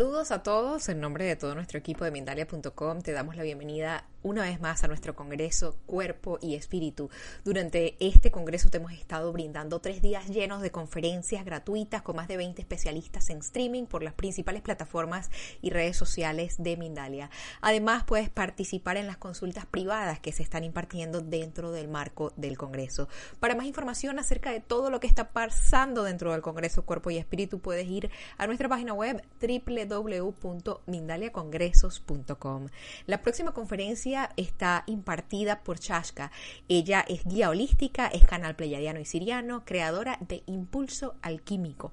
Saludos a todos en nombre de todo nuestro equipo de Mindalia.com. Te damos la bienvenida una vez más a nuestro Congreso Cuerpo y Espíritu. Durante este Congreso te hemos estado brindando tres días llenos de conferencias gratuitas con más de 20 especialistas en streaming por las principales plataformas y redes sociales de Mindalia. Además, puedes participar en las consultas privadas que se están impartiendo dentro del marco del Congreso. Para más información acerca de todo lo que está pasando dentro del Congreso Cuerpo y Espíritu, puedes ir a nuestra página web www.mindaliacongresos.com. La próxima conferencia está impartida por Chashka. Ella es guía holística, es canal pleyadiano y siriano, creadora de Impulso Alquímico.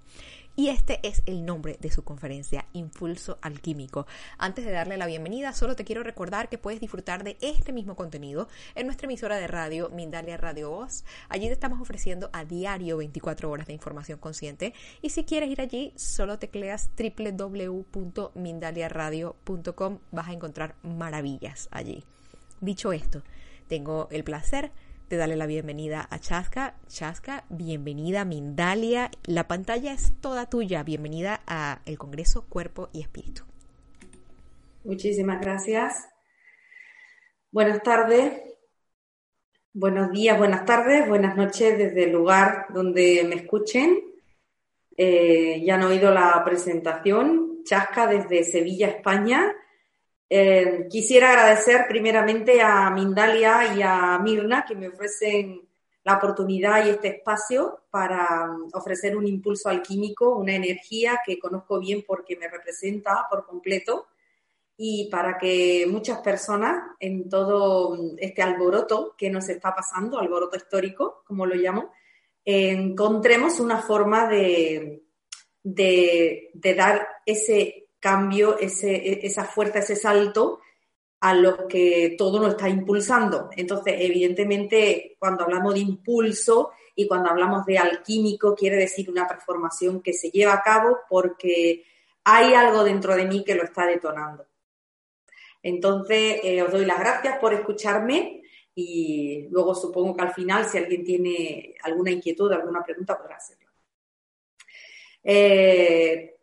Y este es el nombre de su conferencia, Impulso Alquímico. Antes de darle la bienvenida, solo te quiero recordar que puedes disfrutar de este mismo contenido en nuestra emisora de radio, Mindalia Radio Voz. Allí te estamos ofreciendo a diario 24 horas de información consciente. Y si quieres ir allí, solo tecleas www.mindaliaradio.com. Vas a encontrar maravillas allí. Dicho esto, tengo el placer de darle la bienvenida a Chaska. Chaska, bienvenida Mindalia. La pantalla es toda tuya. Bienvenida a el Congreso Cuerpo y Espíritu. Muchísimas gracias. Buenas tardes. Buenos días, buenas tardes, buenas noches desde el lugar donde me escuchen. Eh, ya han oído la presentación. Chasca desde Sevilla, España. Eh, quisiera agradecer primeramente a Mindalia y a Mirna que me ofrecen la oportunidad y este espacio para um, ofrecer un impulso alquímico, una energía que conozco bien porque me representa por completo y para que muchas personas en todo um, este alboroto que nos está pasando, alboroto histórico, como lo llamo, encontremos una forma de, de, de dar ese cambio, ese, e, esa fuerza, ese salto a lo que todo nos está impulsando. Entonces, evidentemente, cuando hablamos de impulso y cuando hablamos de alquímico, quiere decir una transformación que se lleva a cabo porque hay algo dentro de mí que lo está detonando. Entonces, eh, os doy las gracias por escucharme y luego supongo que al final, si alguien tiene alguna inquietud, alguna pregunta, podrá hacerlo. Eh,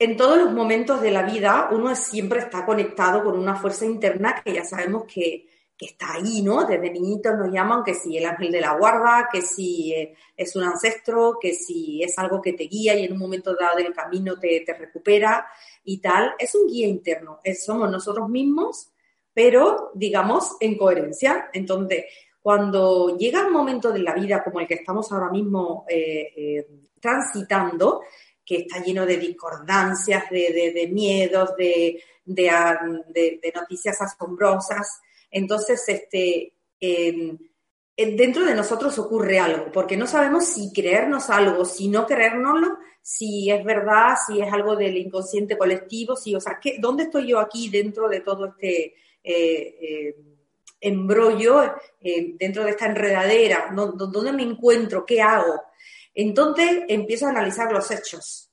en todos los momentos de la vida uno siempre está conectado con una fuerza interna que ya sabemos que, está ahí, ¿no? Desde niñitos nos llaman que si el ángel de la guarda, que si eh, es un ancestro, que si es algo que te guía y en un momento dado del camino te, recupera y tal. Es un guía interno, somos nosotros mismos, pero digamos en coherencia. Entonces, cuando llega un momento de la vida como el que estamos ahora mismo eh, eh, transitando, que está lleno de discordancias, de, miedos, ah, de, noticias asombrosas. Entonces, este, em, dentro de nosotros ocurre algo, porque no sabemos si creernos algo, si no creérnoslo, si es verdad, si es algo del inconsciente colectivo, si, o sea, ¿qué, ¿dónde estoy yo aquí dentro de todo este eh, eh, embrollo, eh, dentro de esta enredadera? ¿Dónde me encuentro? ¿Qué hago? Entonces empiezo a analizar los hechos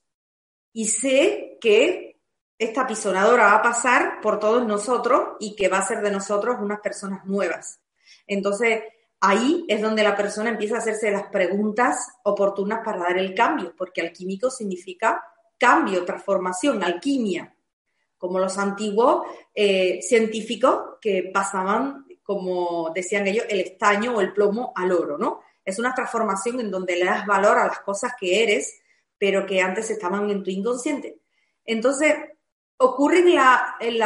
y sé que esta pisonadora va a pasar por todos nosotros y que va a ser de nosotros unas personas nuevas. Entonces, ahí es donde la persona empieza a hacerse las preguntas oportunas para dar el cambio, porque alquímico significa cambio, transformación, alquimia, como los antiguos eh, científicos que pasaban, como decían ellos, el estaño o el plomo al oro, ¿no? Es una transformación en donde le das valor a las cosas que eres, pero que antes estaban en tu inconsciente. Entonces, ocurre en la, en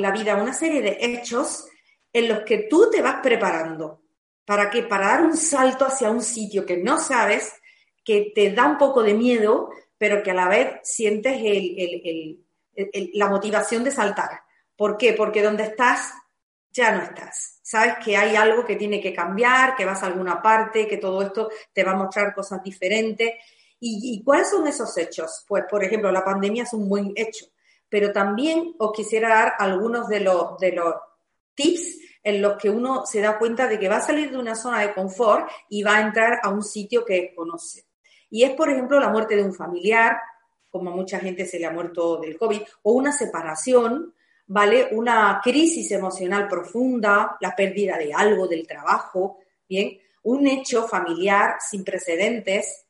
la, vida una serie de hechos en los que tú te vas preparando. ¿Para qué? Para dar un salto hacia un sitio que no sabes, que te da un poco de miedo, pero que a la vez sientes la motivación de saltar. ¿Por qué? Porque donde estás ya no estás sabes que hay algo que tiene que cambiar, que vas a alguna parte, que todo esto te va a mostrar cosas diferentes. ¿Y, cuáles son esos hechos? Pues, por ejemplo, la pandemia es un buen hecho, pero también os quisiera dar algunos de los, de los tips en los que uno se da cuenta de que va a salir de una zona de confort y va a entrar a un sitio que conoce. Y es, por ejemplo, la muerte de un familiar, como a mucha gente se le ha muerto del COVID, o una separación, ¿vale? Una crisis emocional profunda, la pérdida de algo del trabajo, ¿bien? Un hecho familiar sin precedentes,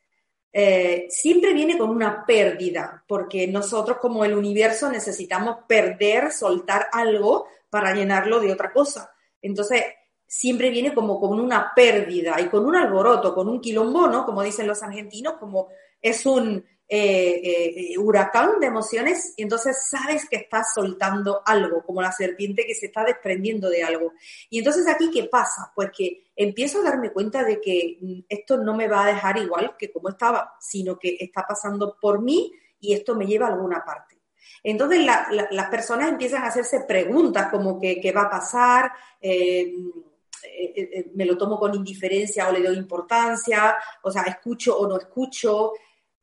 eh, siempre viene con una pérdida, porque nosotros como el universo necesitamos perder, soltar algo para llenarlo de otra cosa. Entonces, siempre viene como con una pérdida y con un alboroto, con un quilombo, ¿no? Como dicen los argentinos, como es un eh, eh, huracán de emociones y entonces sabes que estás soltando algo, como la serpiente que se está desprendiendo de algo. Y entonces aquí, ¿qué pasa? Pues que empiezo a darme cuenta de que mm, esto no me va a dejar igual que como estaba, sino que está pasando por mí y esto me lleva a alguna parte. Entonces las personas empiezan a hacerse preguntas como que qué va a pasar, eh, me lo tomo con indiferencia o le doy importancia, o sea, escucho o no escucho,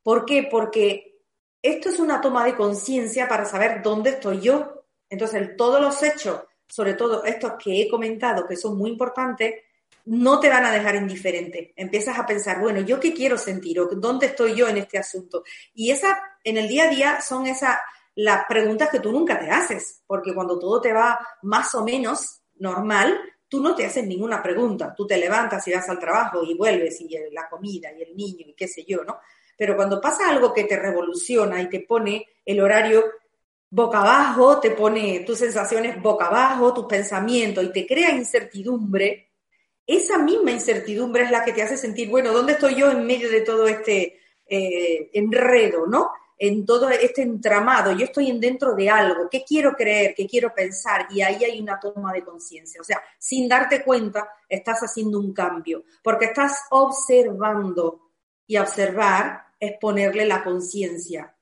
¿Por qué? Porque esto es una toma de conciencia para saber dónde estoy yo. Entonces, todos los hechos, sobre todo estos que he comentado, que son muy importantes, no te van a dejar indiferente. Empiezas a pensar, bueno, ¿yo qué quiero sentir? ¿O dónde estoy yo en este asunto? Y esa, en el día a día, son esas las preguntas que tú nunca te haces, porque cuando todo te va más o menos normal, tú no te haces ninguna pregunta. Tú te levantas y vas al trabajo y vuelves y la comida y el niño y qué sé yo, ¿no? Pero cuando pasa algo que te revoluciona y te pone el horario boca abajo, te pone tus sensaciones boca abajo, tus pensamientos y te crea incertidumbre, esa misma incertidumbre es la que te hace sentir, bueno, ¿dónde estoy yo en medio de todo este eh, enredo, ¿no? En todo este entramado, yo estoy en dentro de algo, ¿qué quiero creer? ¿Qué quiero pensar? Y ahí hay una toma de conciencia. O sea, sin darte cuenta, estás haciendo un cambio, porque estás observando y observar es ponerle la conciencia.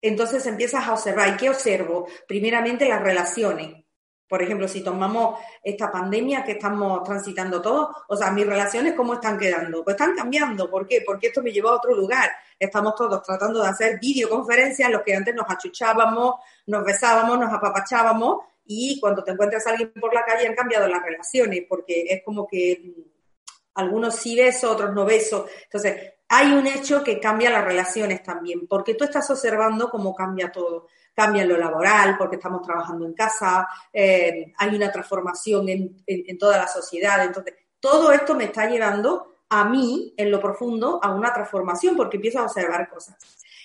Entonces empiezas a observar. ¿Y qué observo? Primeramente las relaciones. Por ejemplo, si tomamos esta pandemia que estamos transitando todos, o sea, mis relaciones, ¿cómo están quedando? Pues están cambiando. ¿Por qué? Porque esto me llevó a otro lugar. Estamos todos tratando de hacer videoconferencias, los que antes nos achuchábamos, nos besábamos, nos apapachábamos, y cuando te encuentras a alguien por la calle han cambiado las relaciones, porque es como que algunos sí beso, otros no beso. Entonces, hay un hecho que cambia las relaciones también, porque tú estás observando cómo cambia todo. Cambia lo laboral, porque estamos trabajando en casa, eh, hay una transformación en, en toda la sociedad. Entonces, todo esto me está llevando a mí, en lo profundo, a una transformación, porque empiezo a observar cosas.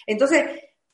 Entonces,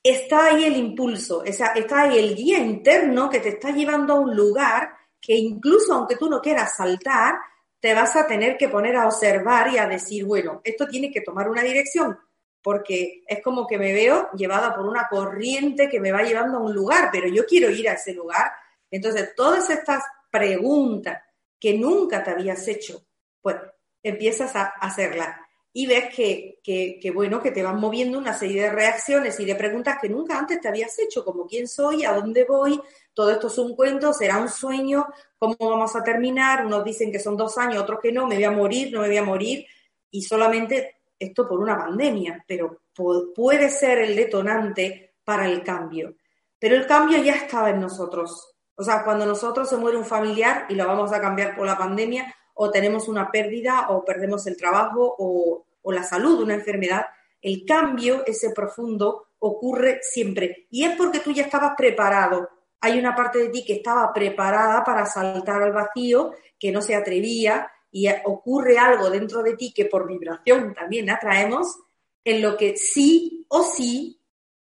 está ahí el impulso, está ahí el guía interno que te está llevando a un lugar que incluso aunque tú no quieras saltar, te vas a tener que poner a observar y a decir, bueno, esto tiene que tomar una dirección, porque es como que me veo llevada por una corriente que me va llevando a un lugar, pero yo quiero ir a ese lugar. Entonces, todas estas preguntas que nunca te habías hecho, pues empiezas a hacerlas y ves que, que, bueno, que te van moviendo una serie de reacciones y de preguntas que nunca antes te habías hecho, como quién soy, a dónde voy, todo esto es un cuento, será un sueño, cómo vamos a terminar, unos dicen que son dos años, otros que no, me voy a morir, no me voy a morir, y solamente esto por una pandemia, pero puede ser el detonante para el cambio. Pero el cambio ya estaba en nosotros. O sea, cuando nosotros se muere un familiar y lo vamos a cambiar por la pandemia, o tenemos una pérdida, o perdemos el trabajo, o, la salud, una enfermedad, el cambio, ese profundo, ocurre siempre. Y es porque tú ya estabas preparado hay una parte de ti que estaba preparada para saltar al vacío, que no se atrevía y ocurre algo dentro de ti que por vibración también atraemos, en lo que sí o sí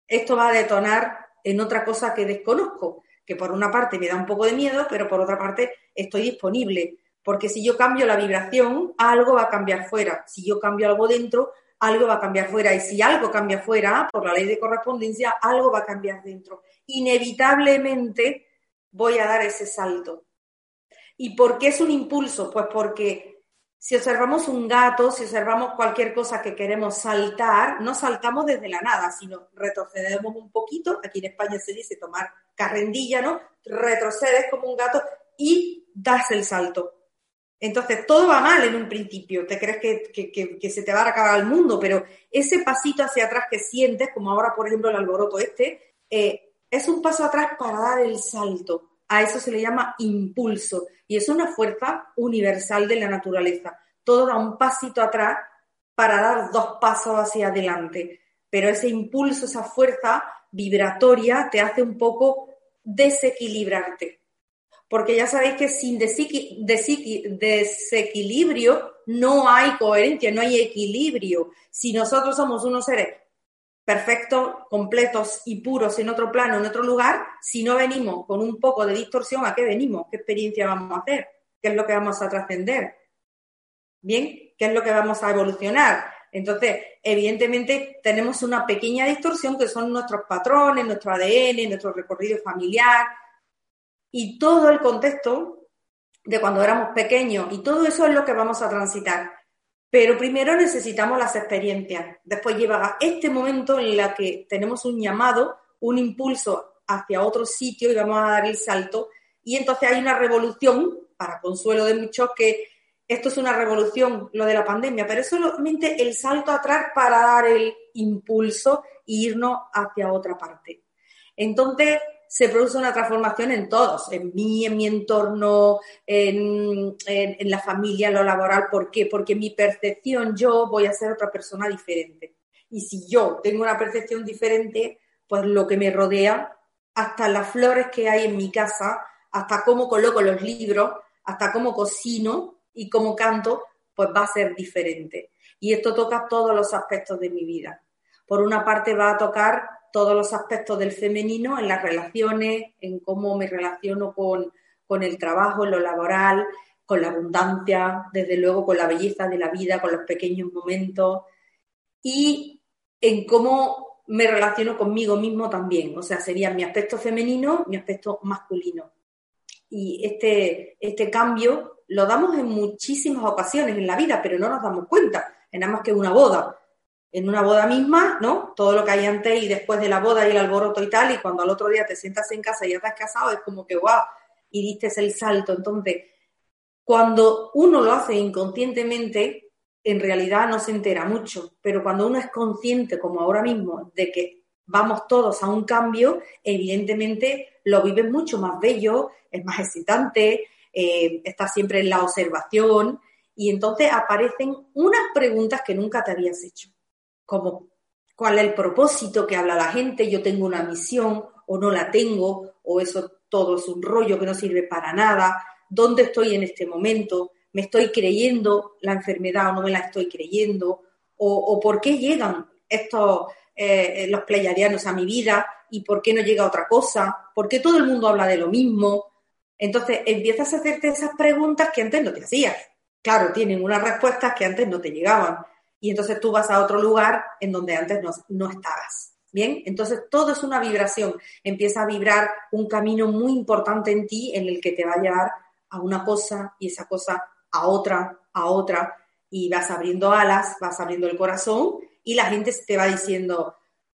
esto va a detonar en otra cosa que desconozco, que por una parte me da un poco de miedo, pero por otra parte estoy disponible, porque si yo cambio la vibración, algo va a cambiar fuera, si yo cambio algo dentro, algo va a cambiar fuera, y si algo cambia fuera, por la ley de correspondencia, algo va a cambiar dentro inevitablemente voy a dar ese salto. ¿Y por qué es un impulso? Pues porque si observamos un gato, si observamos cualquier cosa que queremos saltar, no saltamos desde la nada, sino retrocedemos un poquito, aquí en España se dice tomar carrendilla, ¿no? Retrocedes como un gato y das el salto. Entonces, todo va mal en un principio, te crees que, se te va a acabar el mundo, pero ese pasito hacia atrás que sientes, como ahora, por ejemplo, el alboroto este, eh, es un paso atrás para dar el salto. A eso se le llama impulso y es una fuerza universal de la naturaleza. Todo da un pasito atrás para dar dos pasos hacia adelante. Pero ese impulso, esa fuerza vibratoria te hace un poco desequilibrarte. Porque ya sabéis que sin desequilibrio no hay coherencia, no hay equilibrio. Si nosotros somos unos seres perfectos, completos y puros en otro plano, en otro lugar, si no venimos con un poco de distorsión, ¿a qué venimos? ¿Qué experiencia vamos a hacer? ¿Qué es lo que vamos a trascender? ¿Bien? ¿Qué es lo que vamos a evolucionar? Entonces, evidentemente, tenemos una pequeña distorsión que son nuestros patrones, nuestro ADN, nuestro recorrido familiar y todo el contexto de cuando éramos pequeños y todo eso es lo que vamos a transitar. Pero primero necesitamos las experiencias. Después llega este momento en el que tenemos un llamado, un impulso hacia otro sitio y vamos a dar el salto. Y entonces hay una revolución, para consuelo de muchos, que esto es una revolución, lo de la pandemia, pero es solamente el salto atrás para dar el impulso e irnos hacia otra parte. Entonces, se produce una transformación en todos, en mí, en mi entorno, en, la familia, en lo laboral. ¿Por qué? Porque mi percepción, yo voy a ser otra persona diferente. Y si yo tengo una percepción diferente, pues lo que me rodea, hasta las flores que hay en mi casa, hasta cómo coloco los libros, hasta cómo cocino y cómo canto, pues va a ser diferente. Y esto toca todos los aspectos de mi vida. Por una parte va a tocar todos los aspectos del femenino en las relaciones, en cómo me relaciono con, el trabajo, en lo laboral, con la abundancia, desde luego con la belleza de la vida, con los pequeños momentos y en cómo me relaciono conmigo mismo también. O sea, sería mi aspecto femenino, mi aspecto masculino. Y este, este cambio lo damos en muchísimas ocasiones en la vida, pero no nos damos cuenta. Es nada más que una boda en una boda misma, ¿no? Todo lo que hay antes y después de la boda y el alboroto y tal, y cuando al otro día te sientas en casa y ya estás casado, es como que, wow, y diste el salto. Entonces, cuando uno lo hace inconscientemente, en realidad no se entera mucho, pero cuando uno es consciente, como ahora mismo, de que vamos todos a un cambio, evidentemente lo vives mucho más bello, es más excitante, eh, estás siempre en la observación y entonces aparecen unas preguntas que nunca te habías hecho como cuál es el propósito que habla la gente, yo tengo una misión o no la tengo, o eso todo es un rollo que no sirve para nada, dónde estoy en este momento, me estoy creyendo la enfermedad o no me la estoy creyendo, o, por qué llegan estos eh, los pleiadianos a mi vida y por qué no llega otra cosa, por qué todo el mundo habla de lo mismo. Entonces empiezas a hacerte esas preguntas que antes no te hacías. Claro, tienen unas respuestas que antes no te llegaban y entonces tú vas a otro lugar en donde antes no, no estabas. Bien, entonces todo es una vibración. Empieza a vibrar un camino muy importante en ti en el que te va a llevar a una cosa y esa cosa a otra, a otra, y vas abriendo alas, vas abriendo el corazón y la gente te va diciendo,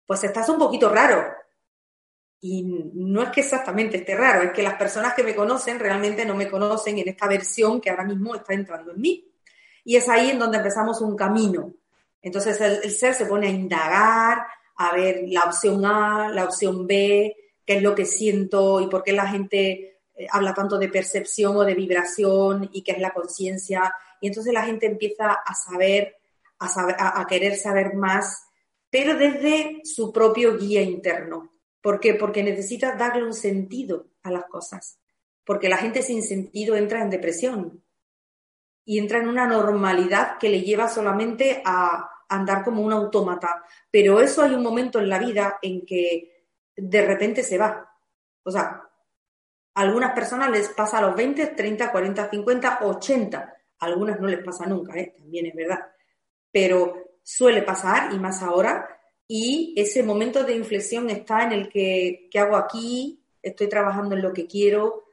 pues estás un poquito raro. Y no es que exactamente esté raro, es que las personas que me conocen realmente no me conocen en esta versión que ahora mismo está entrando en mí. Y es ahí en donde empezamos un camino. Entonces el, ser se pone a indagar, a ver la opción A, la opción B, qué es lo que siento y por qué la gente eh, habla tanto de percepción o de vibración y qué es la conciencia. Y entonces la gente empieza a saber, a, saber, a, querer saber más, pero desde su propio guía interno. ¿Por qué? Porque necesita darle un sentido a las cosas. Porque la gente sin sentido entra en depresión y entra en una normalidad que le lleva solamente a andar como un autómata. Pero eso hay un momento en la vida en que de repente se va. O sea, a algunas personas les pasa a los 20, 30, 40, 50, 80. A algunas no les pasa nunca, ¿eh? también es verdad. Pero suele pasar y más ahora. Y ese momento de inflexión está en el que, ¿qué hago aquí? Estoy trabajando en lo que quiero,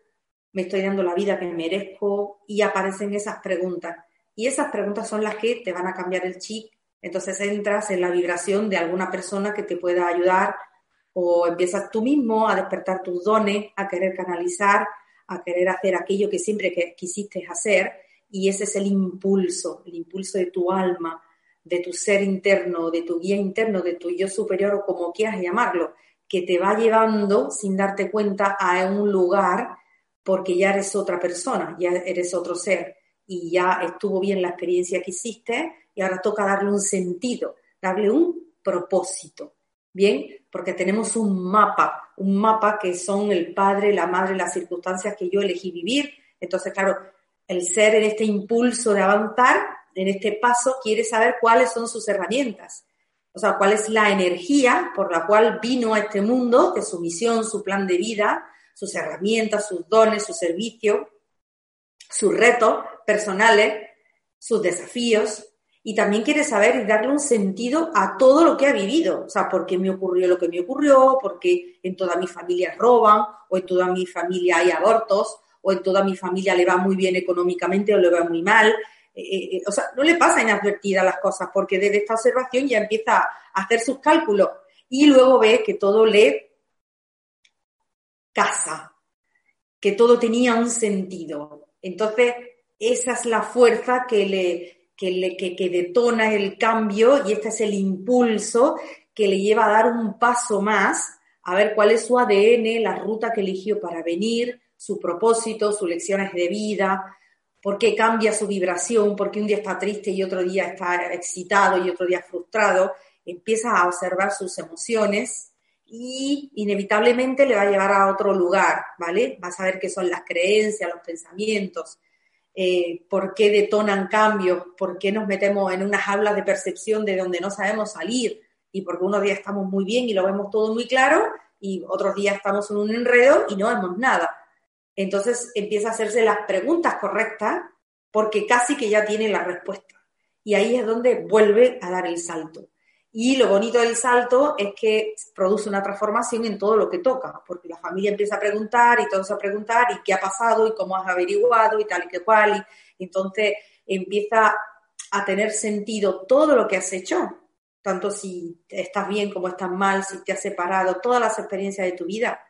me estoy dando la vida que merezco y aparecen esas preguntas. Y esas preguntas son las que te van a cambiar el chip. Entonces entras en la vibración de alguna persona que te pueda ayudar o empiezas tú mismo a despertar tus dones, a querer canalizar, a querer hacer aquello que siempre que quisiste hacer y ese es el impulso, el impulso de tu alma, de tu ser interno, de tu guía interno, de tu yo superior o como quieras llamarlo, que te va llevando sin darte cuenta a un lugar porque ya eres otra persona, ya eres otro ser y ya estuvo bien la experiencia que hiciste y ahora toca darle un sentido, darle un propósito. Bien, porque tenemos un mapa, un mapa que son el padre, la madre, las circunstancias que yo elegí vivir. Entonces, claro, el ser en este impulso de avanzar, en este paso, quiere saber cuáles son sus herramientas. O sea, cuál es la energía por la cual vino a este mundo, de su misión, su plan de vida, sus herramientas, sus dones, su servicio, sus retos personales, sus desafíos, y también quiere saber y darle un sentido a todo lo que ha vivido. O sea, por qué me ocurrió lo que me ocurrió, porque en toda mi familia roban, o en toda mi familia hay abortos, o en toda mi familia le va muy bien económicamente o le va muy mal. Eh, eh, eh, o sea, no le pasa inadvertida las cosas, porque desde esta observación ya empieza a hacer sus cálculos. Y luego ve que todo le casa, que todo tenía un sentido. Entonces, esa es la fuerza que le, que, detona el cambio y este es el impulso que le lleva a dar un paso más, a ver cuál es su ADN, la ruta que eligió para venir, su propósito, sus lecciones de vida, por qué cambia su vibración, por qué un día está triste y otro día está excitado y otro día frustrado, empieza a observar sus emociones y inevitablemente le va a llevar a otro lugar, ¿vale? Va a saber qué son las creencias, los pensamientos, eh, por qué detonan cambios, por qué nos metemos en unas hablas de percepción de donde no sabemos salir y porque unos días estamos muy bien y lo vemos todo muy claro y otros días estamos en un enredo y no vemos nada. Entonces empieza a hacerse las preguntas correctas porque casi que ya tiene la respuesta. Y ahí es donde vuelve a dar el salto. Y lo bonito del salto es que produce una transformación en todo lo que toca, porque la familia empieza a preguntar y todos a preguntar y qué ha pasado y cómo has averiguado y tal y que cual. Entonces empieza a tener sentido todo lo que has hecho, tanto si estás bien como estás mal, si te has separado, todas las experiencias de tu vida,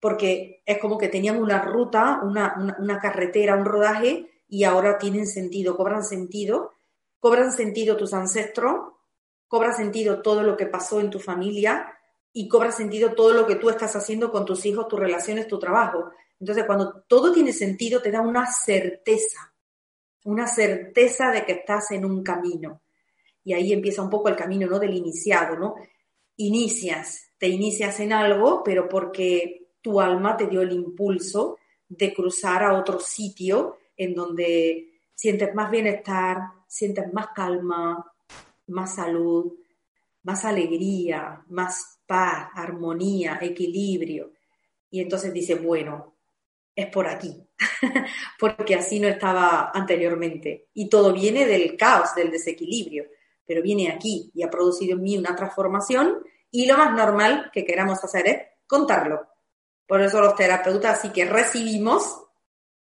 porque es como que tenían una ruta, una, una carretera, un rodaje y ahora tienen sentido, cobran sentido, cobran sentido tus ancestros cobra sentido todo lo que pasó en tu familia y cobra sentido todo lo que tú estás haciendo con tus hijos, tus relaciones, tu trabajo. Entonces, cuando todo tiene sentido, te da una certeza, una certeza de que estás en un camino. Y ahí empieza un poco el camino, ¿no? Del iniciado, ¿no? Inicias, te inicias en algo, pero porque tu alma te dio el impulso de cruzar a otro sitio en donde sientes más bienestar, sientes más calma, más salud, más alegría, más paz, armonía, equilibrio. Y entonces dice, bueno, es por aquí, porque así no estaba anteriormente. Y todo viene del caos, del desequilibrio, pero viene aquí y ha producido en mí una transformación y lo más normal que queramos hacer es contarlo. Por eso los terapeutas sí que recibimos,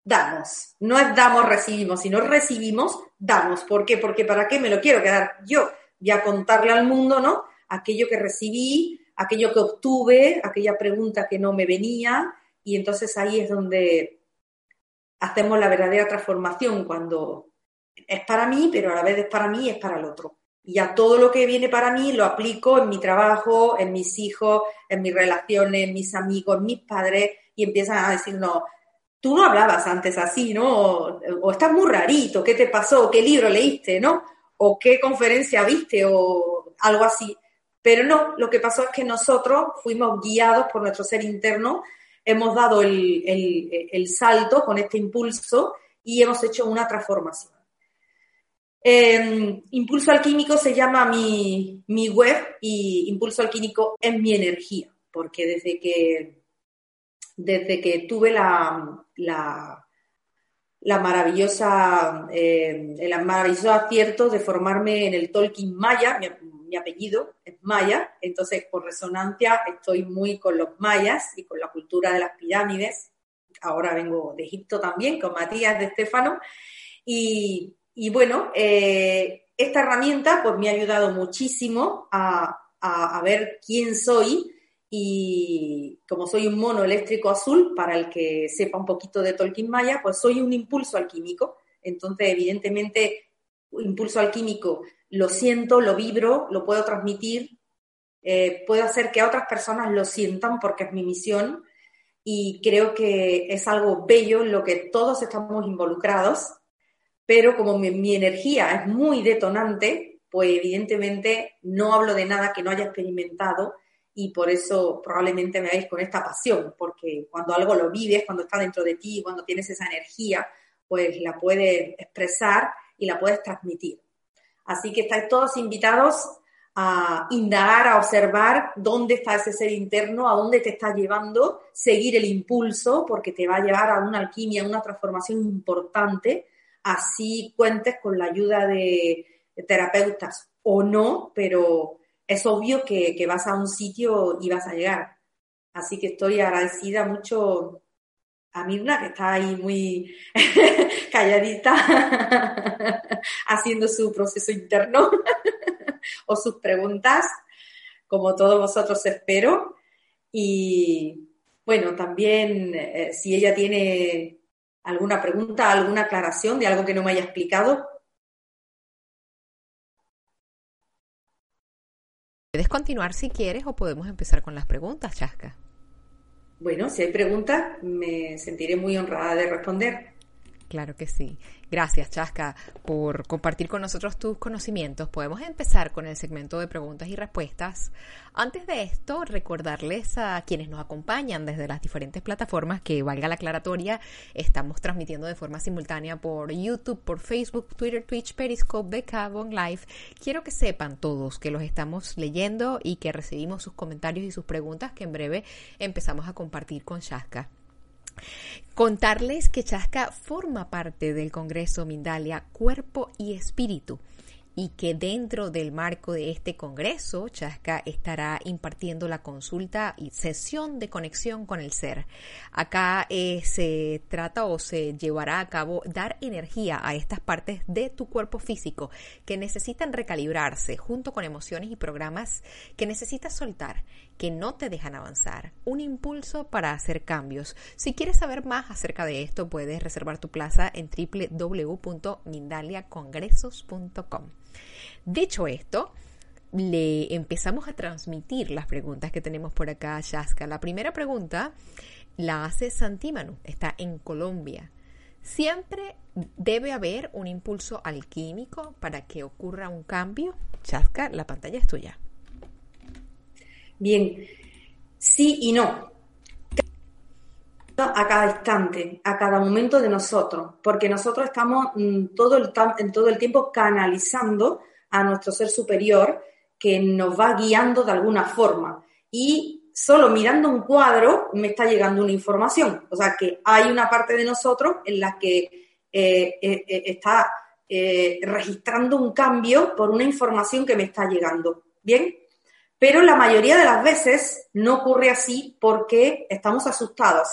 damos. No es damos, recibimos, sino recibimos, damos. ¿Por qué? Porque ¿para qué me lo quiero quedar yo? Voy a contarle al mundo, ¿no? Aquello que recibí, aquello que obtuve, aquella pregunta que no me venía, y entonces ahí es donde hacemos la verdadera transformación, cuando es para mí, pero a la vez es para mí y es para el otro. Y a todo lo que viene para mí lo aplico en mi trabajo, en mis hijos, en mis relaciones, en mis amigos, en mis padres, y empiezan a decir, no, tú no hablabas antes así, ¿no? O, estás muy rarito, ¿qué te pasó? ¿Qué libro leíste, no? O qué conferencia viste o algo así. Pero no, lo que pasó es que nosotros fuimos guiados por nuestro ser interno, hemos dado el, salto con este impulso y hemos hecho una transformación. Em, impulso Alquímico se llama mi, mi web y Impulso Alquímico es mi energía, porque desde que desde que tuve la, la, maravillosa, eh, el maravilloso acierto de formarme en el Tolkien Maya, mi, apellido es Maya, entonces por resonancia estoy muy con los mayas y con la cultura de las pirámides. Ahora vengo de Egipto también con Matías de Estefano. Y, bueno, eh, esta herramienta pues me ha ayudado muchísimo a, a ver quién soy y como soy un mono eléctrico azul, para el que sepa un poquito de Tolkien Maya, pues soy un impulso alquímico. Entonces, evidentemente, impulso alquímico lo siento, lo vibro, lo puedo transmitir, eh, puedo hacer que otras personas lo sientan porque es mi misión y creo que es algo bello en lo que todos estamos involucrados, pero como mi energía es muy detonante, pues evidentemente no hablo de nada que no haya experimentado y por eso probablemente me veáis con esta pasión, porque cuando algo lo vives, cuando está dentro de ti, cuando tienes esa energía, pues la puedes expresar y la puedes transmitir. Así que estáis todos invitados a indagar, a observar dónde está ese ser interno, a dónde te está llevando, seguir el impulso, porque te va a llevar a una alquimia, a una transformación importante. Así cuentes con la ayuda de, terapeutas o no, pero es obvio que, que, vas a un sitio y vas a llegar. Así que estoy agradecida mucho a Mirna, que está ahí muy calladita, haciendo su proceso interno o sus preguntas, como todos vosotros espero. Y bueno, también eh, si ella tiene alguna pregunta, alguna aclaración de algo que no me haya explicado. Continuar si quieres o podemos empezar con las preguntas, Chasca. Bueno, si hay preguntas, me sentiré muy honrada de responder. Claro que sí. Gracias, Chasca, por compartir con nosotros tus conocimientos. Podemos empezar con el segmento de preguntas y respuestas. Antes de esto, recordarles a quienes nos acompañan desde las diferentes plataformas que, valga la aclaratoria, estamos transmitiendo de forma simultánea por YouTube, por Facebook, Twitter, Twitch, Periscope, Becabon Live. Quiero que sepan todos que los estamos leyendo y que recibimos sus comentarios y sus preguntas que en breve empezamos a compartir con Chasca. Contarles que Chasca forma parte del Congreso Mindalia Cuerpo y Espíritu y que dentro del marco de este Congreso, Chasca estará impartiendo la consulta y sesión de conexión con el ser. Acá eh, se trata o se llevará a cabo dar energía a estas partes de tu cuerpo físico que necesitan recalibrarse junto con emociones y programas que necesitas soltar, que no te dejan avanzar. Un impulso para hacer cambios. Si quieres saber más acerca de esto, puedes reservar tu plaza en www.mindaliacongresos.com. Dicho esto, le empezamos a transmitir las preguntas que tenemos por acá a Yaska. La primera pregunta la hace Santímanu, está en Colombia. ¿Siempre debe haber un impulso alquímico para que ocurra un cambio? Yaska, la pantalla es tuya. Bien, sí y no. A cada instante, a cada momento de nosotros, porque nosotros estamos mm, todo el, todo el tiempo canalizando a nuestro ser superior que nos va guiando de alguna forma. Y solo mirando un cuadro me está llegando una información. O sea que hay una parte de nosotros en la que eh, eh, eh, está registrando un cambio por una información que me está llegando. ¿Bien? Pero la mayoría de las veces no ocurre así porque estamos asustados.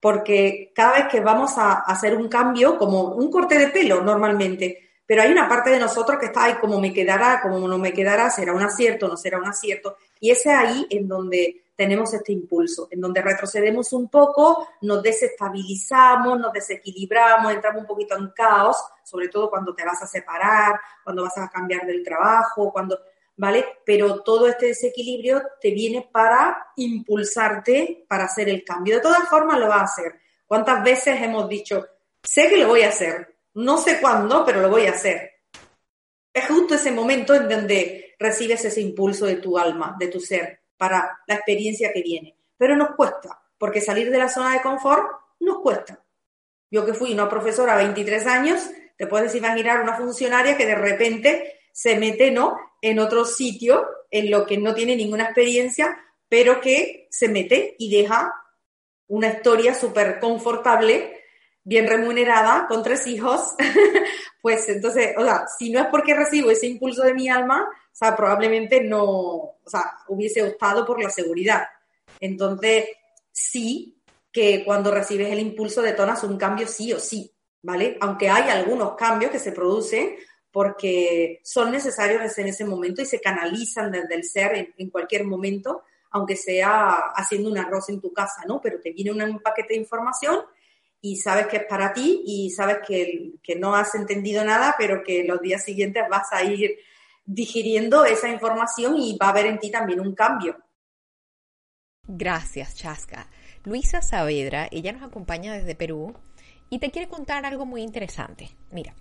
Porque cada vez que vamos a hacer un cambio, como un corte de pelo normalmente, pero hay una parte de nosotros que está ahí como me quedará, como no me quedará, será un acierto, no será un acierto. Y es ahí en donde tenemos este impulso, en donde retrocedemos un poco, nos desestabilizamos, nos desequilibramos, entramos un poquito en caos, sobre todo cuando te vas a separar, cuando vas a cambiar del trabajo, cuando, ¿vale? Pero todo este desequilibrio te viene para impulsarte para hacer el cambio. De todas formas lo va a hacer. ¿Cuántas veces hemos dicho, sé que lo voy a hacer, no sé cuándo, pero lo voy a hacer. Es justo ese momento en donde recibes ese impulso de tu alma, de tu ser, para la experiencia que viene. Pero nos cuesta, porque salir de la zona de confort nos cuesta. Yo que fui una profesora a 23 años, te puedes imaginar una funcionaria que de repente se mete ¿no? en otro sitio en lo que no tiene ninguna experiencia, pero que se mete y deja una historia súper confortable bien remunerada, con tres hijos, pues entonces, o sea, si no es porque recibo ese impulso de mi alma, o sea, probablemente no, o sea, hubiese optado por la seguridad. Entonces, sí que cuando recibes el impulso detonas un cambio sí o sí, ¿vale? Aunque hay algunos cambios que se producen porque son necesarios en ese momento y se canalizan desde el ser en, cualquier momento, aunque sea haciendo un arroz en tu casa, ¿no? Pero te viene un paquete de información y sabes que es para ti y sabes que, que no has entendido nada, pero que los días siguientes vas a ir digiriendo esa información y va a haber en ti también un cambio. Gracias, Chasca. Luisa Saavedra, ella nos acompaña desde Perú y te quiere contar algo muy interesante. Mira,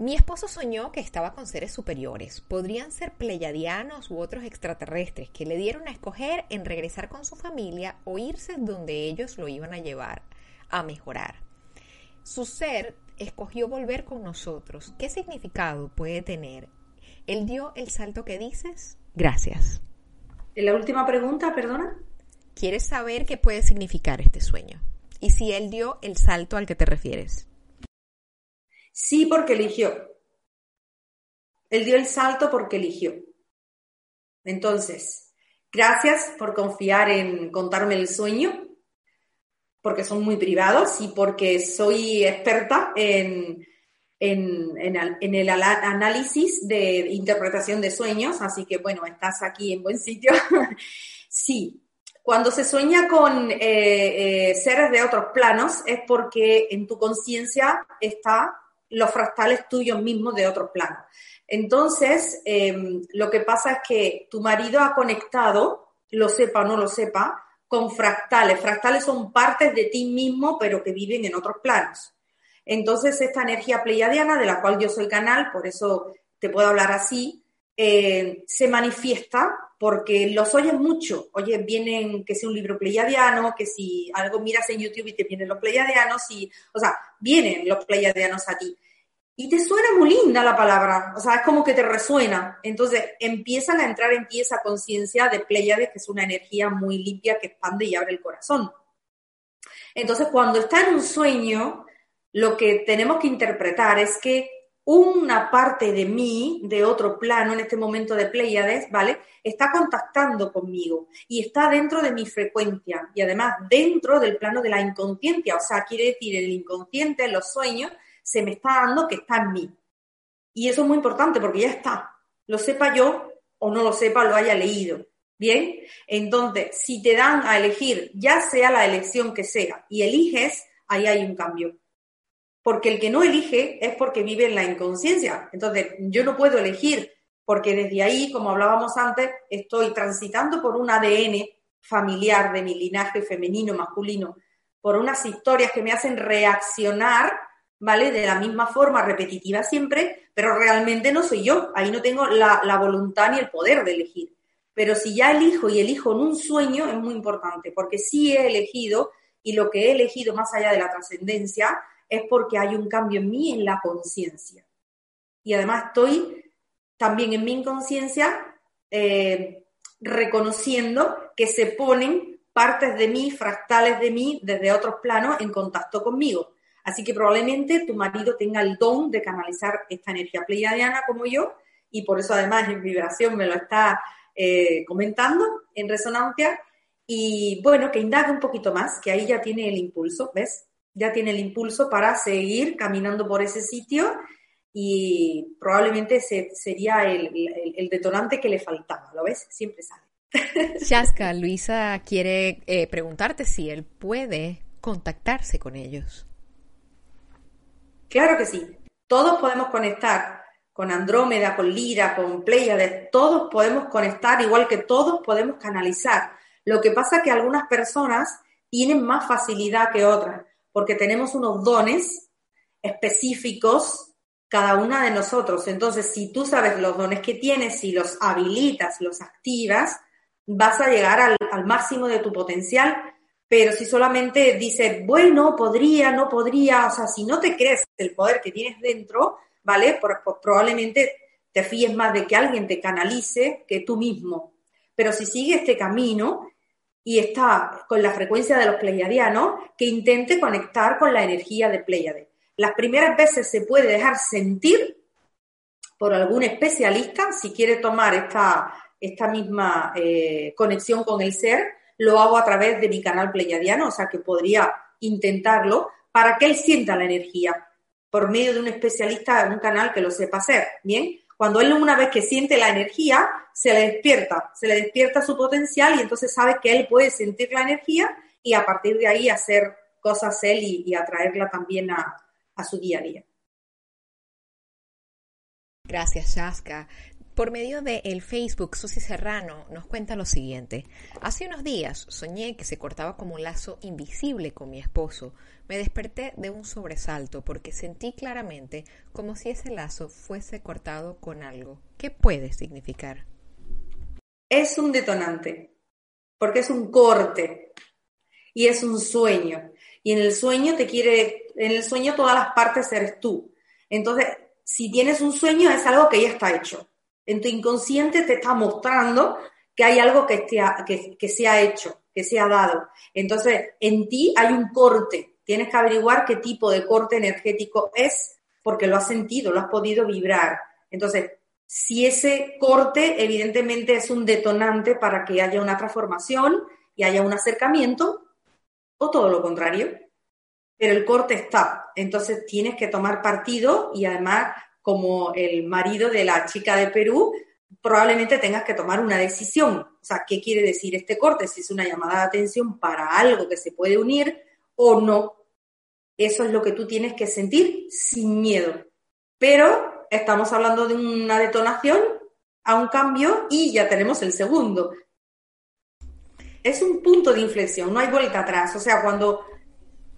Mi esposo soñó que estaba con seres superiores. Podrían ser pleyadianos u otros extraterrestres que le dieron a escoger en regresar con su familia o irse donde ellos lo iban a llevar a mejorar. Su ser escogió volver con nosotros. ¿Qué significado puede tener? ¿Él dio el salto que dices? Gracias. La última pregunta, perdona. ¿Quieres saber qué puede significar este sueño? Y si él dio el salto al que te refieres. Sí, porque eligió. Él dio el salto porque eligió. Entonces, gracias por confiar en contarme el sueño, porque son muy privados y porque soy experta en, en, en, el análisis de interpretación de sueños, así que bueno, estás aquí en buen sitio. sí, cuando se sueña con eh, eh, seres de otros planos es porque en tu conciencia está los fractales tuyos mismos de otros planos. Entonces, em, lo que pasa es que tu marido ha conectado, lo sepa o no lo sepa, con fractales. Fractales son partes de ti mismo, pero que viven en otros planos. Entonces, esta energía pleiadiana, de la cual yo soy canal, por eso te puedo hablar así, eh, se manifiesta porque los oyes mucho. Oye, vienen que si un libro pleiadiano, que si algo miras en YouTube y te vienen los pleiadianos, y, o sea, vienen los pleiadianos a ti. Y te suena muy linda la palabra, o sea, es como que te resuena. Entonces empiezan a entrar en ti esa conciencia de Pleiades, que es una energía muy limpia que expande y abre el corazón. Entonces, cuando está en un sueño, lo que tenemos que interpretar es que una parte de mí, de otro plano, en este momento de Pleiades, ¿vale? Está contactando conmigo y está dentro de mi frecuencia y además dentro del plano de la inconsciencia, o sea, quiere decir el inconsciente, los sueños, se me está dando que está en mí. Y eso es muy importante porque ya está. Lo sepa yo o no lo sepa, lo haya leído. Bien, entonces, si te dan a elegir, ya sea la elección que sea, y eliges, ahí hay un cambio porque el que no elige es porque vive en la inconsciencia. Entonces, yo no puedo elegir porque desde ahí, como hablábamos antes, estoy transitando por un ADN familiar de mi linaje femenino, masculino, por unas historias que me hacen reaccionar, ¿vale? De la misma forma, repetitiva siempre, pero realmente no soy yo. Ahí no tengo la, voluntad ni el poder de elegir. Pero si ya elijo y elijo en un sueño, es muy importante, porque sí he elegido y lo que he elegido más allá de la trascendencia es porque hay un cambio en mí, en la conciencia. Y además estoy también en mi inconsciencia eh, reconociendo que se ponen partes de mí, fractales de mí, desde otros planos, en contacto conmigo. Así que probablemente tu marido tenga el don de canalizar esta energía pleiadiana como yo, y por eso además en vibración me lo está eh, comentando en resonancia. Y bueno, que indague un poquito más, que ahí ya tiene el impulso, ¿ves? Ya tiene el impulso para seguir caminando por ese sitio y probablemente sería el, detonante que le faltaba, ¿lo ves? Siempre sale. Shaska, Luisa quiere eh, preguntarte si él puede contactarse con ellos. Claro que sí. Todos podemos conectar con Andrómeda, con Lira, con Pleiades. Todos podemos conectar, igual que todos podemos canalizar. Lo que pasa es que algunas personas tienen más facilidad que otras porque tenemos unos dones específicos cada una de nosotros. Entonces, si tú sabes los dones que tienes, y los habilitas, los activas, vas a llegar al, máximo de tu potencial. Pero si solamente dices, bueno, podría, no podría, o sea, si no te crees el poder que tienes dentro, ¿vale? probablemente te fíes más de que alguien te canalice que tú mismo. Pero si sigues este camino, y está con la frecuencia de los pleiadianos, que intente conectar con la energía de Pleiade. Las primeras veces se puede dejar sentir por algún especialista, si quiere tomar esta, esta misma eh, conexión con el ser, lo hago a través de mi canal pleiadiano, o sea que podría intentarlo para que él sienta la energía por medio de un especialista un canal que lo sepa hacer. Bien, cuando él una vez que siente la energía, se le despierta, se le despierta su potencial y entonces sabe que él puede sentir la energía y a partir de ahí hacer cosas él y, atraerla también a, su día a día. Gracias, Shaska. Por medio de el Facebook, Susi Serrano nos cuenta lo siguiente. Hace unos días soñé que se cortaba como un lazo invisible con mi esposo. Me desperté de un sobresalto porque sentí claramente como si ese lazo fuese cortado con algo. ¿Qué puede significar? Es un detonante, porque es un corte y es un sueño. Y en el sueño te quiere, en el sueño todas las partes eres tú. Entonces, si tienes un sueño es algo que ya está hecho en tu inconsciente te está mostrando que hay algo que, se ha hecho, que se ha dado. Entonces, en ti hay un corte. Tienes que averiguar qué tipo de corte energético es porque lo has sentido, lo has podido vibrar. Entonces, si ese corte evidentemente es un detonante para que haya una transformación y haya un acercamiento, o todo lo contrario. Pero el corte está. Entonces tienes que tomar partido y además como el marido de la chica de Perú, probablemente tengas que tomar una decisión. O sea, ¿qué quiere decir este corte? Si es una llamada de atención para algo que se puede unir o no. Eso es lo que tú tienes que sentir sin miedo. Pero estamos hablando de una detonación a un cambio y ya tenemos el segundo. Es un punto de inflexión, no hay vuelta atrás. O sea, cuando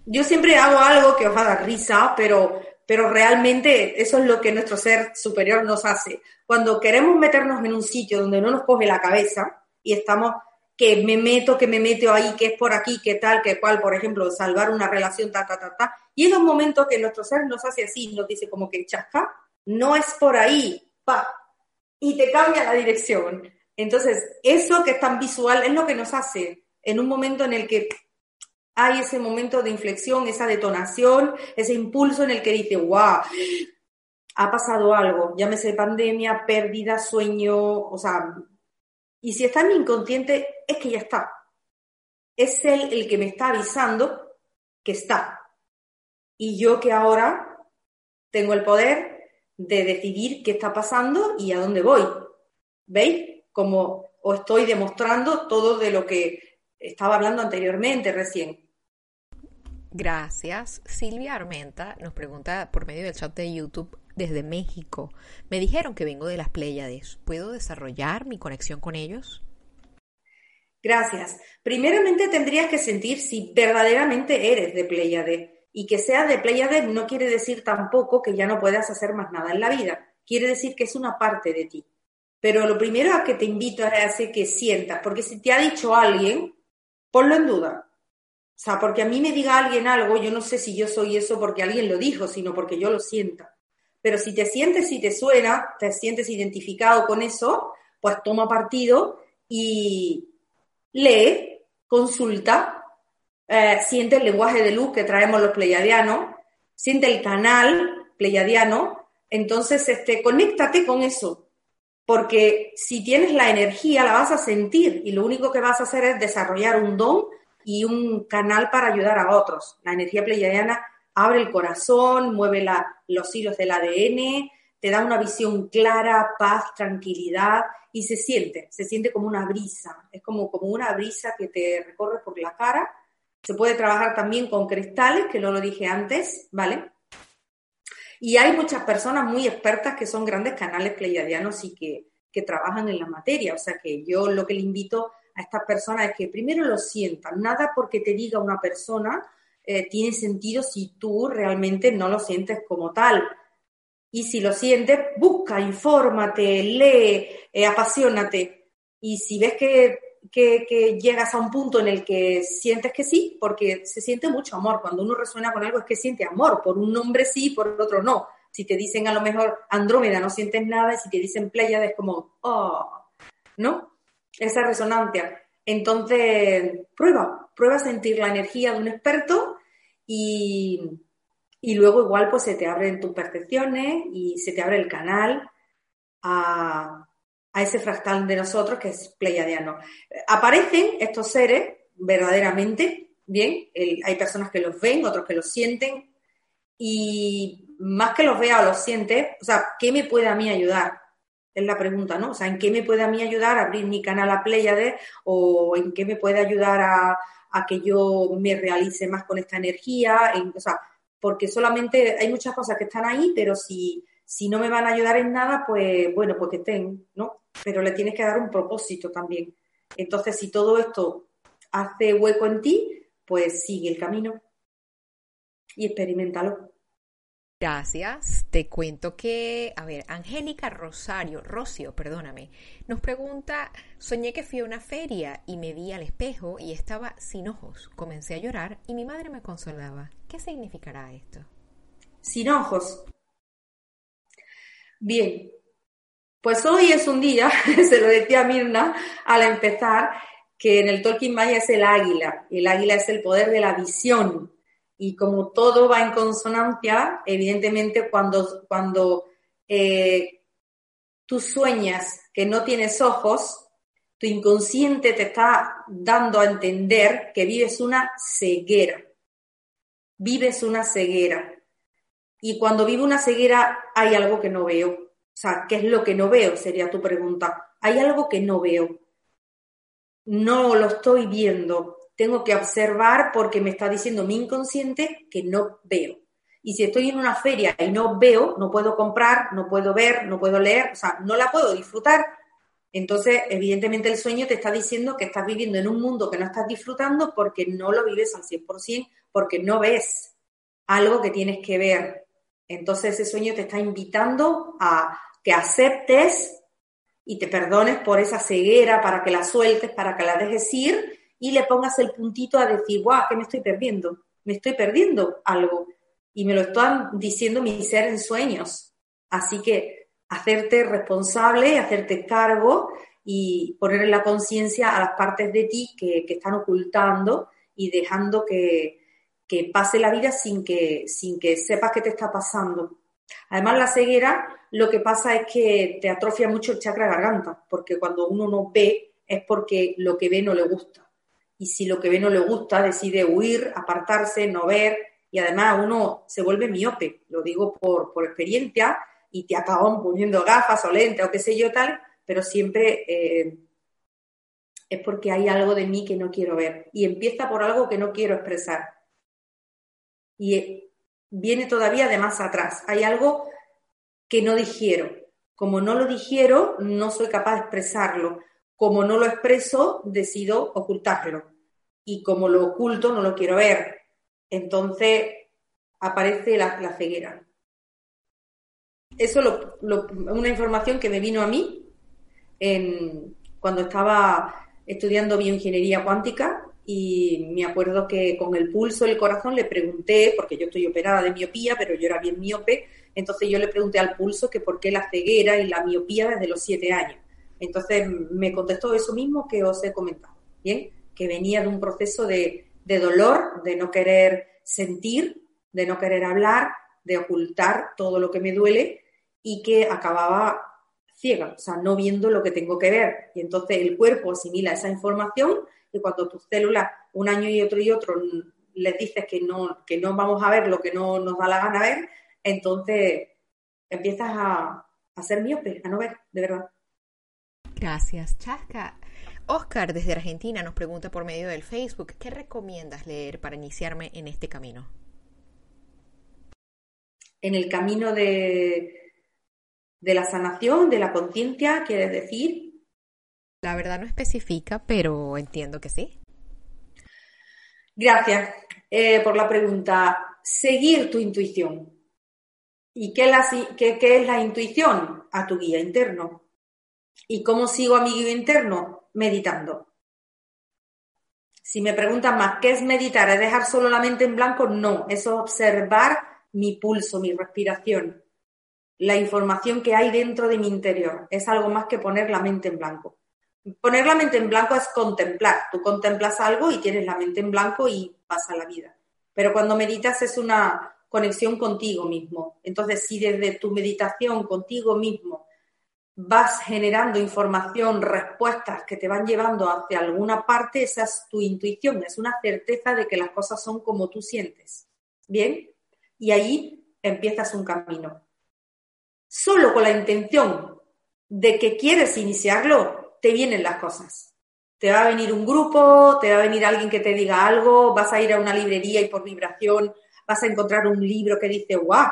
yo siempre hago algo que os va a dar risa, pero pero realmente eso es lo que nuestro ser superior nos hace. Cuando queremos meternos en un sitio donde no nos coge la cabeza y estamos que me meto, que me meto ahí, que es por aquí, que tal, que cual, por ejemplo, salvar una relación, ta, ta, ta, ta, y en un momento que nuestro ser nos hace así, nos dice como que chasca, no es por ahí, pa, y te cambia la dirección. Entonces, eso que es tan visual es lo que nos hace en un momento en el que hay ese momento de inflexión, esa detonación, ese impulso en el que dice, wow, ha pasado algo, llámese pandemia, pérdida, sueño, o sea, y si está en mi inconsciente, es que ya está. Es él el que me está avisando que está. Y yo que ahora tengo el poder de decidir qué está pasando y a dónde voy. ¿Veis? Como os estoy demostrando todo de lo que estaba hablando anteriormente recién. Gracias. Silvia Armenta nos pregunta por medio del chat de YouTube desde México. Me dijeron que vengo de las Pléyades. ¿Puedo desarrollar mi conexión con ellos? Gracias. Primeramente tendrías que sentir si verdaderamente eres de Pléyade. Y que seas de Pléyade no quiere decir tampoco que ya no puedas hacer más nada en la vida. Quiere decir que es una parte de ti. Pero lo primero a que te invito es a que sientas, porque si te ha dicho alguien, ponlo en duda o sea, porque a mí me diga alguien algo, yo no sé si yo soy eso porque alguien lo dijo, sino porque yo lo sienta. Pero si te sientes y te suena, te sientes identificado con eso, pues toma partido y lee, consulta, eh, siente el lenguaje de luz que traemos los pleiadianos, siente el canal pleiadiano, entonces este, conéctate con eso, porque si tienes la energía la vas a sentir y lo único que vas a hacer es desarrollar un don y un canal para ayudar a otros. La energía pleiadiana abre el corazón, mueve los hilos del ADN, te da una visión clara, paz, tranquilidad y se siente, se siente como una brisa, es como, como una brisa que te recorre por la cara. Se puede trabajar también con cristales, que no lo dije antes, ¿vale? Y hay muchas personas muy expertas que son grandes canales pleiadianos y que, que trabajan en la materia, o sea que yo lo que le invito a estas personas es que primero lo sientan. Nada porque te diga una persona eh, tiene sentido si tú realmente no lo sientes como tal. Y si lo sientes, busca, infórmate, lee, eh, apasionate. Y si ves que, que, llegas a un punto en el que sientes que sí, porque se siente mucho amor. Cuando uno resuena con algo es que siente amor. Por un nombre sí, por otro no. Si te dicen a lo mejor Andrómeda no sientes nada, y si te dicen Pléyade es como, oh, ¿no? Esa resonancia. Entonces, prueba, prueba a sentir la energía de un experto y, luego igual pues se te abren tus percepciones y se te abre el canal a, ese fractal de nosotros que es pleiadiano. Aparecen estos seres verdaderamente, bien, hay personas que los ven, otros que los sienten y más que los vea o los siente, o sea, ¿qué me puede a mí ayudar? Es la pregunta, ¿no? O sea, ¿en qué me puede a mí ayudar a abrir mi canal a Pleiade o en qué me puede ayudar a, que yo me realice más con esta energía? o sea, porque solamente hay muchas cosas que están ahí, pero si, Si no me van a ayudar en nada, pues bueno, pues que estén, ¿no? Pero le tienes que dar un propósito también. Entonces, si todo esto hace hueco en ti, pues sigue el camino y experimentalo. Gracias. Te cuento que, a ver, Angélica Rosario, Rocio, perdóname, nos pregunta, soñé que fui a una feria y me vi al espejo y estaba sin ojos. Comencé a llorar y mi madre me consolaba. ¿Qué significará esto? Sin ojos. Bien, pues hoy es un día, se lo decía Mirna al empezar, que en el Tolkien Maya es el águila. El águila es el poder de la visión y como todo va en consonancia, evidentemente cuando, cuando eh, tú sueñas que no tienes ojos, tu inconsciente te está dando a entender que vives una ceguera. Vives una ceguera. Y cuando vivo una ceguera hay algo que no veo. O sea, ¿qué es lo que no veo? Sería tu pregunta. Hay algo que no veo. No lo estoy viendo tengo que observar porque me está diciendo mi inconsciente que no veo. Y si estoy en una feria y no veo, no puedo comprar, no puedo ver, no puedo leer, o sea, no la puedo disfrutar. Entonces, evidentemente el sueño te está diciendo que estás viviendo en un mundo que no estás disfrutando porque no lo vives al 100%, porque no ves algo que tienes que ver. Entonces ese sueño te está invitando a que aceptes y te perdones por esa ceguera, para que la sueltes, para que la dejes ir y le pongas el puntito a decir, guau, ¿qué me estoy perdiendo? Me estoy perdiendo algo. Y me lo están diciendo mi ser en sueños. Así que hacerte responsable, hacerte cargo y poner en la conciencia a las partes de ti que, están ocultando y dejando que, que, pase la vida sin que, sin que sepas qué te está pasando. Además, la ceguera lo que pasa es que te atrofia mucho el chakra garganta, porque cuando uno no ve es porque lo que ve no le gusta y si lo que ve no le gusta, decide huir, apartarse, no ver y además uno se vuelve miope, lo digo por, experiencia y te acaban poniendo gafas o lentes o qué sé yo tal, pero siempre eh, es porque hay algo de mí que no quiero ver y empieza por algo que no quiero expresar. Y eh, viene todavía de más atrás, hay algo que no digiero. Como no lo digiero, no soy capaz de expresarlo. Como no lo expreso, decido ocultarlo y como lo oculto no lo quiero ver. Entonces aparece la, ceguera. Eso es una información que me vino a mí en, cuando estaba estudiando bioingeniería cuántica y me acuerdo que con el pulso del corazón le pregunté, porque yo estoy operada de miopía, pero yo era bien miope, entonces yo le pregunté al pulso que por qué la ceguera y la miopía desde los siete años. Entonces me contestó eso mismo que os he comentado. Bien, que venía de un proceso de, dolor, de no querer sentir, de no querer hablar, de ocultar todo lo que me duele y que acababa ciega, o sea, no viendo lo que tengo que ver. Y entonces el cuerpo asimila esa información y cuando tus células, un año y otro y otro, les dices que no, que no vamos a ver lo que no nos da la gana ver, entonces empiezas a, a ser miope, a no ver, de verdad. Gracias, Chasca. Oscar desde Argentina nos pregunta por medio del Facebook, ¿qué recomiendas leer para iniciarme en este camino? En el camino de, de la sanación, de la conciencia, ¿quieres decir? La verdad no especifica, pero entiendo que sí. Gracias eh, por la pregunta. Seguir tu intuición. ¿Y qué, qué es la intuición? A tu guía interno. ¿Y cómo sigo a mi guía interno? Meditando. Si me preguntan más, ¿qué es meditar? ¿Es dejar solo la mente en blanco? No, es observar mi pulso, mi respiración, la información que hay dentro de mi interior. Es algo más que poner la mente en blanco. Poner la mente en blanco es contemplar. Tú contemplas algo y tienes la mente en blanco y pasa la vida. Pero cuando meditas es una conexión contigo mismo. Entonces, si desde tu meditación contigo mismo vas generando información, respuestas que te van llevando hacia alguna parte, esa es tu intuición, es una certeza de que las cosas son como tú sientes. ¿Bien? Y ahí empiezas un camino. Solo con la intención de que quieres iniciarlo, te vienen las cosas. Te va a venir un grupo, te va a venir alguien que te diga algo, vas a ir a una librería y por vibración vas a encontrar un libro que dice, guau,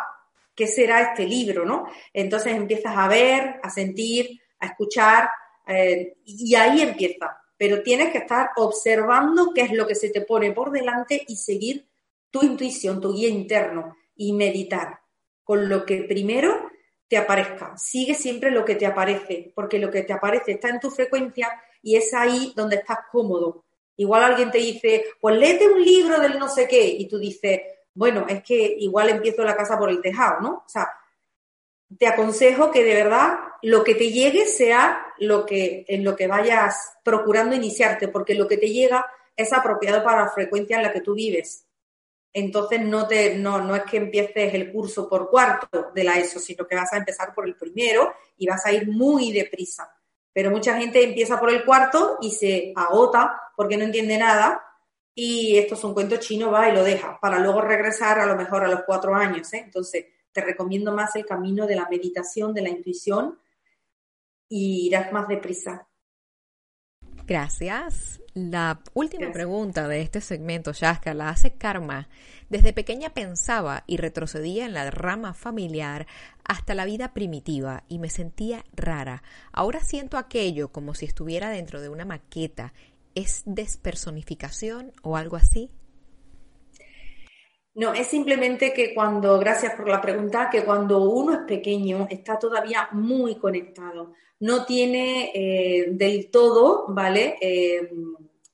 ¿qué será este libro, no? Entonces empiezas a ver, a sentir, a escuchar, eh, y ahí empieza. Pero tienes que estar observando qué es lo que se te pone por delante y seguir tu intuición, tu guía interno y meditar con lo que primero te aparezca. Sigue siempre lo que te aparece, porque lo que te aparece está en tu frecuencia y es ahí donde estás cómodo. Igual alguien te dice, pues léete un libro del no sé qué, y tú dices, bueno, es que igual empiezo la casa por el tejado, ¿no? O sea, te aconsejo que de verdad lo que te llegue sea lo que, en lo que vayas procurando iniciarte, porque lo que te llega es apropiado para la frecuencia en la que tú vives. Entonces no, te, no, no es que empieces el curso por cuarto de la ESO, sino que vas a empezar por el primero y vas a ir muy deprisa. Pero mucha gente empieza por el cuarto y se agota porque no entiende nada y esto es un cuento chino, va y lo deja, para luego regresar a lo mejor a los cuatro años. ¿eh? Entonces, te recomiendo más el camino de la meditación, de la intuición y irás más deprisa. Gracias. La última pregunta de este segmento, Shaska, la hace Karma. Desde pequeña pensaba y retrocedía en la rama familiar hasta la vida primitiva y me sentía rara. Ahora siento aquello como si estuviera dentro de una maqueta. ¿Es despersonificación o algo así? No, es simplemente que cuando, gracias por la pregunta, que cuando uno es pequeño está todavía muy conectado, no tiene eh, del todo, ¿vale? Eh,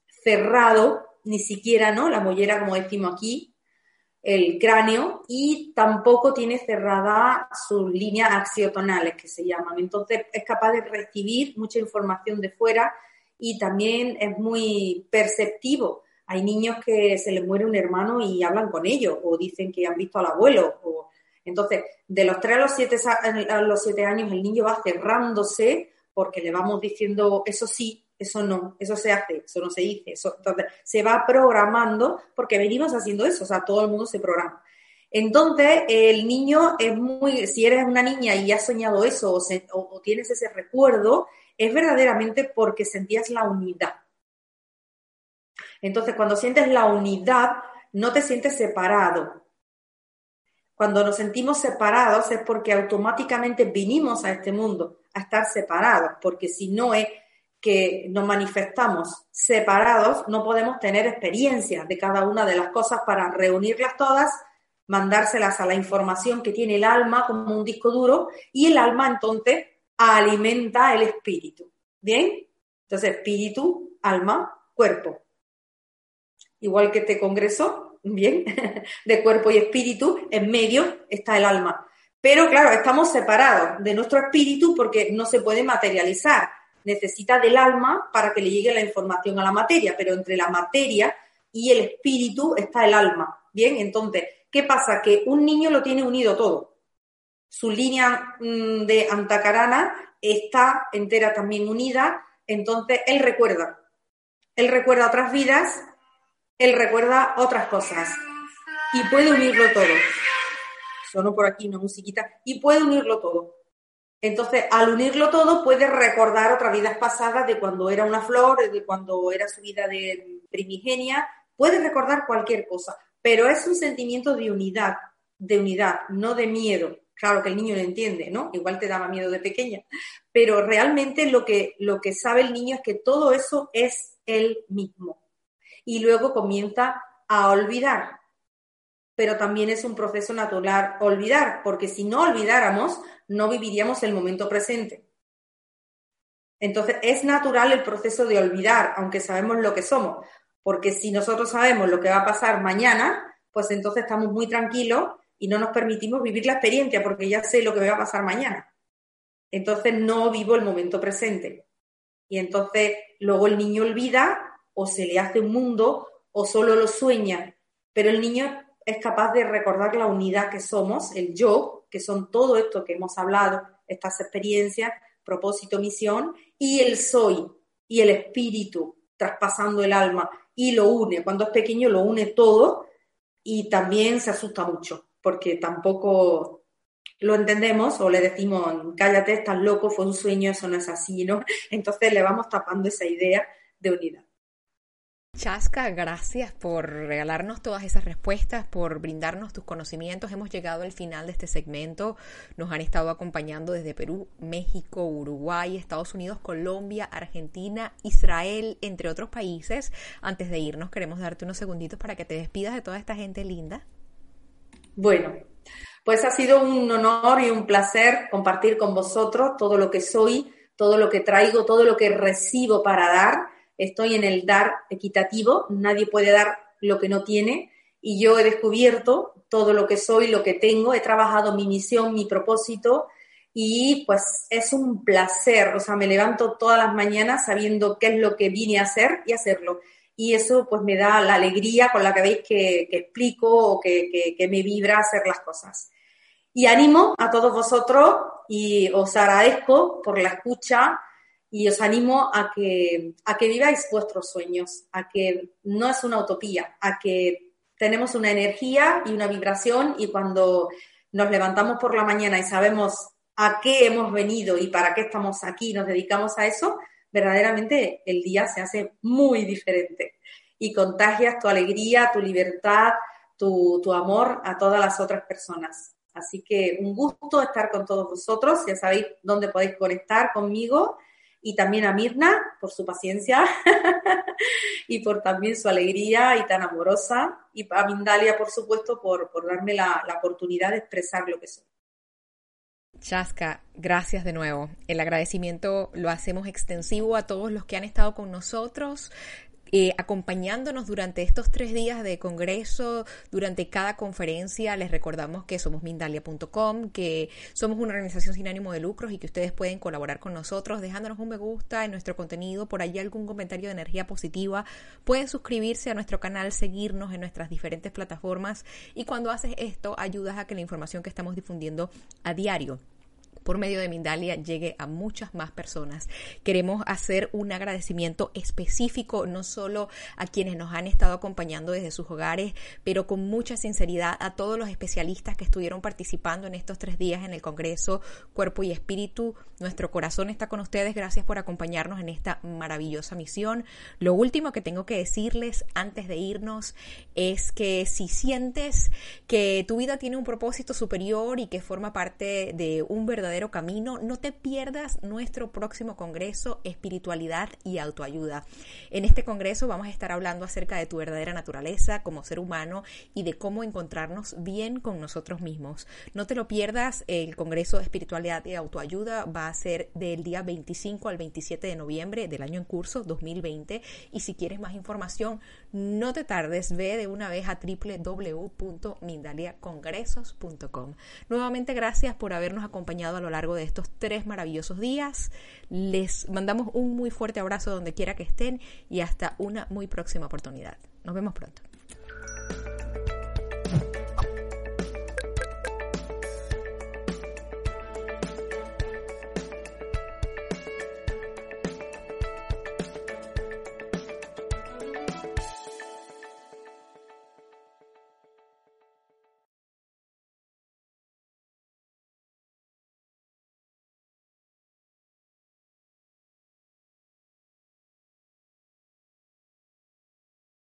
cerrado, ni siquiera, ¿no? La mollera, como decimos aquí, el cráneo, y tampoco tiene cerrada sus líneas axiotonales, que se llaman. Entonces es capaz de recibir mucha información de fuera y también es muy perceptivo hay niños que se les muere un hermano y hablan con ellos o dicen que han visto al abuelo. O... Entonces, de los 3 a los 7 a los siete años el niño va cerrándose porque le vamos diciendo eso sí, eso no, eso se hace, eso no se dice. Entonces, se va programando porque venimos haciendo eso, o sea, todo el mundo se programa. Entonces, el niño es muy, si eres una niña y has soñado eso o, o tienes ese recuerdo, es verdaderamente porque sentías la unidad entonces, cuando sientes la unidad, no te sientes separado. Cuando nos sentimos separados es porque automáticamente vinimos a este mundo a estar separados, porque si no es que nos manifestamos separados, no podemos tener experiencias de cada una de las cosas para reunirlas todas, mandárselas a la información que tiene el alma como un disco duro y el alma entonces alimenta el espíritu. ¿Bien? Entonces, espíritu, alma, cuerpo igual que este congreso, bien, de cuerpo y espíritu, en medio está el alma. Pero claro, estamos separados de nuestro espíritu porque no se puede materializar. Necesita del alma para que le llegue la información a la materia, pero entre la materia y el espíritu está el alma. Bien, entonces, ¿qué pasa? Que un niño lo tiene unido todo. Su línea mm, de antacarana está entera también unida, entonces él recuerda. Él recuerda otras vidas él recuerda otras cosas y puede unirlo todo. Sonó por aquí una musiquita y puede unirlo todo. Entonces, al unirlo todo, puede recordar otras vidas pasadas de cuando era una flor, de cuando era su vida de primigenia, puede recordar cualquier cosa, pero es un sentimiento de unidad, de unidad, no de miedo. Claro que el niño lo entiende, ¿no? Igual te daba miedo de pequeña, pero realmente lo que, lo que sabe el niño es que todo eso es él mismo y luego comienza a olvidar. Pero también es un proceso natural olvidar, porque si no olvidáramos, no viviríamos el momento presente. Entonces, es natural el proceso de olvidar, aunque sabemos lo que somos, porque si nosotros sabemos lo que va a pasar mañana, pues entonces estamos muy tranquilos y no nos permitimos vivir la experiencia, porque ya sé lo que me va a pasar mañana. Entonces, no vivo el momento presente. Y entonces, luego el niño olvida o se le hace un mundo o solo lo sueña, pero el niño es capaz de recordar la unidad que somos, el yo, que son todo esto que hemos hablado, estas experiencias, propósito, misión, y el soy, y el espíritu, traspasando el alma, y lo une. Cuando es pequeño lo une todo y también se asusta mucho, porque tampoco lo entendemos o le decimos, cállate, estás loco, fue un sueño, eso no es así, ¿no? Entonces le vamos tapando esa idea de unidad. Chasca, gracias por regalarnos todas esas respuestas, por brindarnos tus conocimientos. Hemos llegado al final de este segmento. Nos han estado acompañando desde Perú, México, Uruguay, Estados Unidos, Colombia, Argentina, Israel, entre otros países. Antes de irnos, queremos darte unos segunditos para que te despidas de toda esta gente linda. Bueno, pues ha sido un honor y un placer compartir con vosotros todo lo que soy, todo lo que traigo, todo lo que recibo para dar. Estoy en el dar equitativo, nadie puede dar lo que no tiene. Y yo he descubierto todo lo que soy, lo que tengo, he trabajado mi misión, mi propósito. Y pues es un placer, o sea, me levanto todas las mañanas sabiendo qué es lo que vine a hacer y hacerlo. Y eso pues me da la alegría con la que veis que, explico o que, que me vibra hacer las cosas. Y animo a todos vosotros y os agradezco por la escucha, y os animo a que, a que viváis vuestros sueños, a que no es una utopía, a que tenemos una energía y una vibración y cuando nos levantamos por la mañana y sabemos a qué hemos venido y para qué estamos aquí, nos dedicamos a eso, verdaderamente el día se hace muy diferente y contagias tu alegría, tu libertad, tu, tu amor a todas las otras personas. Así que un gusto estar con todos vosotros, ya sabéis dónde podéis conectar conmigo y también a Mirna por su paciencia y por también su alegría y tan amorosa y a Mindalia, por supuesto, por, por darme la, la oportunidad de expresar lo que soy. Chaska, gracias de nuevo. El agradecimiento lo hacemos extensivo a todos los que han estado con nosotros. Eh, acompañándonos durante estos tres días de congreso, durante cada conferencia. Les recordamos que somos Mindalia.com, que somos una organización sin ánimo de lucros y que ustedes pueden colaborar con nosotros dejándonos un me gusta en nuestro contenido, por allí algún comentario de energía positiva. Pueden suscribirse a nuestro canal, seguirnos en nuestras diferentes plataformas y cuando haces esto ayudas a que la información que estamos difundiendo a diario por medio de Mindalia llegue a muchas más personas. Queremos hacer un agradecimiento específico no solo a quienes nos han estado acompañando desde sus hogares, pero con mucha sinceridad a todos los especialistas que estuvieron participando en estos tres días en el Congreso Cuerpo y Espíritu. Nuestro corazón está con ustedes. Gracias por acompañarnos en esta maravillosa misión. Lo último que tengo que decirles antes de irnos es que si sientes que tu vida tiene un propósito superior y que forma parte de un verdadero camino, no te pierdas nuestro próximo congreso Espiritualidad y Autoayuda. En este congreso vamos a estar hablando acerca de tu verdadera naturaleza como ser humano y de cómo encontrarnos bien con nosotros mismos. No te lo pierdas, el congreso Espiritualidad y Autoayuda va a ser del día 25 al 27 de noviembre del año en curso 2020 y si quieres más información, no te tardes, ve de una vez a www.mindaliacongresos.com. Nuevamente gracias por habernos acompañado a lo largo de estos tres maravillosos días. Les mandamos un muy fuerte abrazo donde quiera que estén y hasta una muy próxima oportunidad. Nos vemos pronto.